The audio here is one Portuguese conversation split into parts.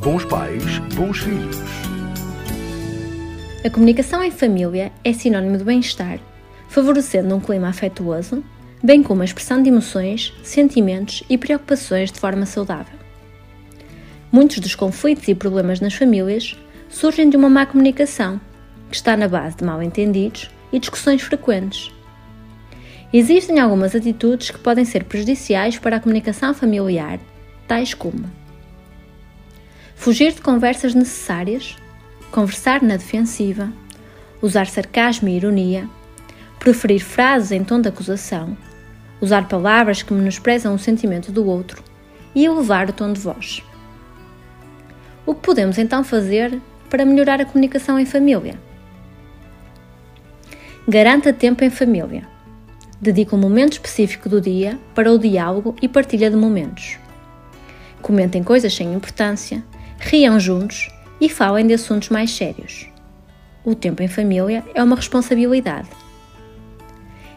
Bons pais, bons filhos. A comunicação em família é sinónimo de bem-estar, favorecendo um clima afetuoso, bem como a expressão de emoções, sentimentos e preocupações de forma saudável. Muitos dos conflitos e problemas nas famílias surgem de uma má comunicação, que está na base de mal-entendidos e discussões frequentes. Existem algumas atitudes que podem ser prejudiciais para a comunicação familiar, tais como fugir de conversas necessárias, conversar na defensiva, usar sarcasmo e ironia, preferir frases em tom de acusação, usar palavras que menosprezam o sentimento do outro e elevar o tom de voz. O que podemos então fazer para melhorar a comunicação em família? Garanta tempo em família. Dedique um momento específico do dia para o diálogo e partilha de momentos. Comentem coisas sem importância, riam juntos e falem de assuntos mais sérios. O tempo em família é uma responsabilidade.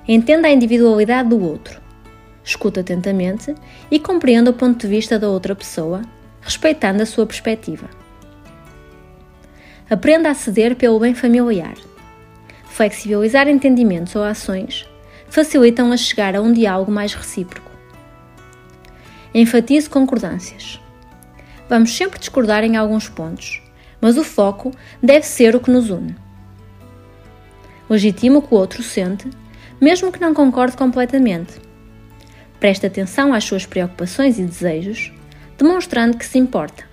Entenda a individualidade do outro. Escuta atentamente e compreenda o ponto de vista da outra pessoa, respeitando a sua perspectiva. Aprenda a ceder pelo bem familiar. Flexibilizar entendimentos ou ações facilitam a chegar a um diálogo mais recíproco. Enfatize concordâncias vamos sempre discordar em alguns pontos, mas o foco deve ser o que nos une. Legitime o que o outro sente, mesmo que não concorde completamente. Preste atenção às suas preocupações e desejos, demonstrando que se importa.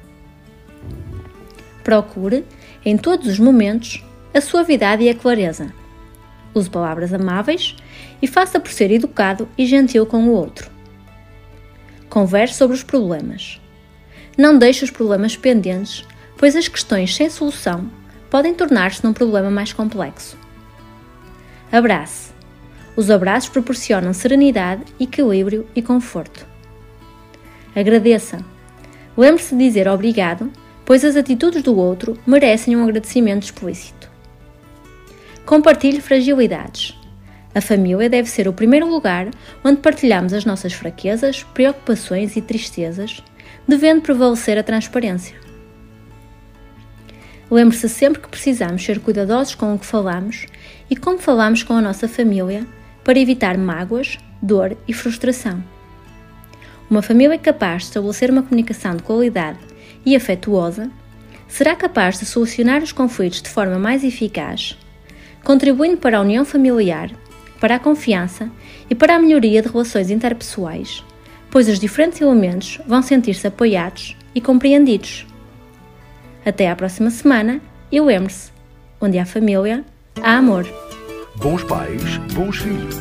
Procure, em todos os momentos, a suavidade e a clareza. Use palavras amáveis e faça por ser educado e gentil com o outro. Converse sobre os problemas. Não deixe os problemas pendentes, pois as questões sem solução podem tornar-se num problema mais complexo. Abrace. Os abraços proporcionam serenidade, equilíbrio e conforto. Agradeça. Lembre-se de dizer obrigado, pois as atitudes do outro merecem um agradecimento explícito. Compartilhe fragilidades. A família deve ser o primeiro lugar onde partilhamos as nossas fraquezas, preocupações e tristezas devendo prevalecer a transparência. Lembre-se sempre que precisamos ser cuidadosos com o que falamos e como falamos com a nossa família para evitar mágoas, dor e frustração. Uma família capaz de estabelecer uma comunicação de qualidade e afetuosa será capaz de solucionar os conflitos de forma mais eficaz, contribuindo para a união familiar, para a confiança e para a melhoria de relações interpessoais pois os diferentes elementos vão sentir-se apoiados e compreendidos. Até à próxima semana e lembre-se: onde há família, há amor. Bons pais, bons filhos.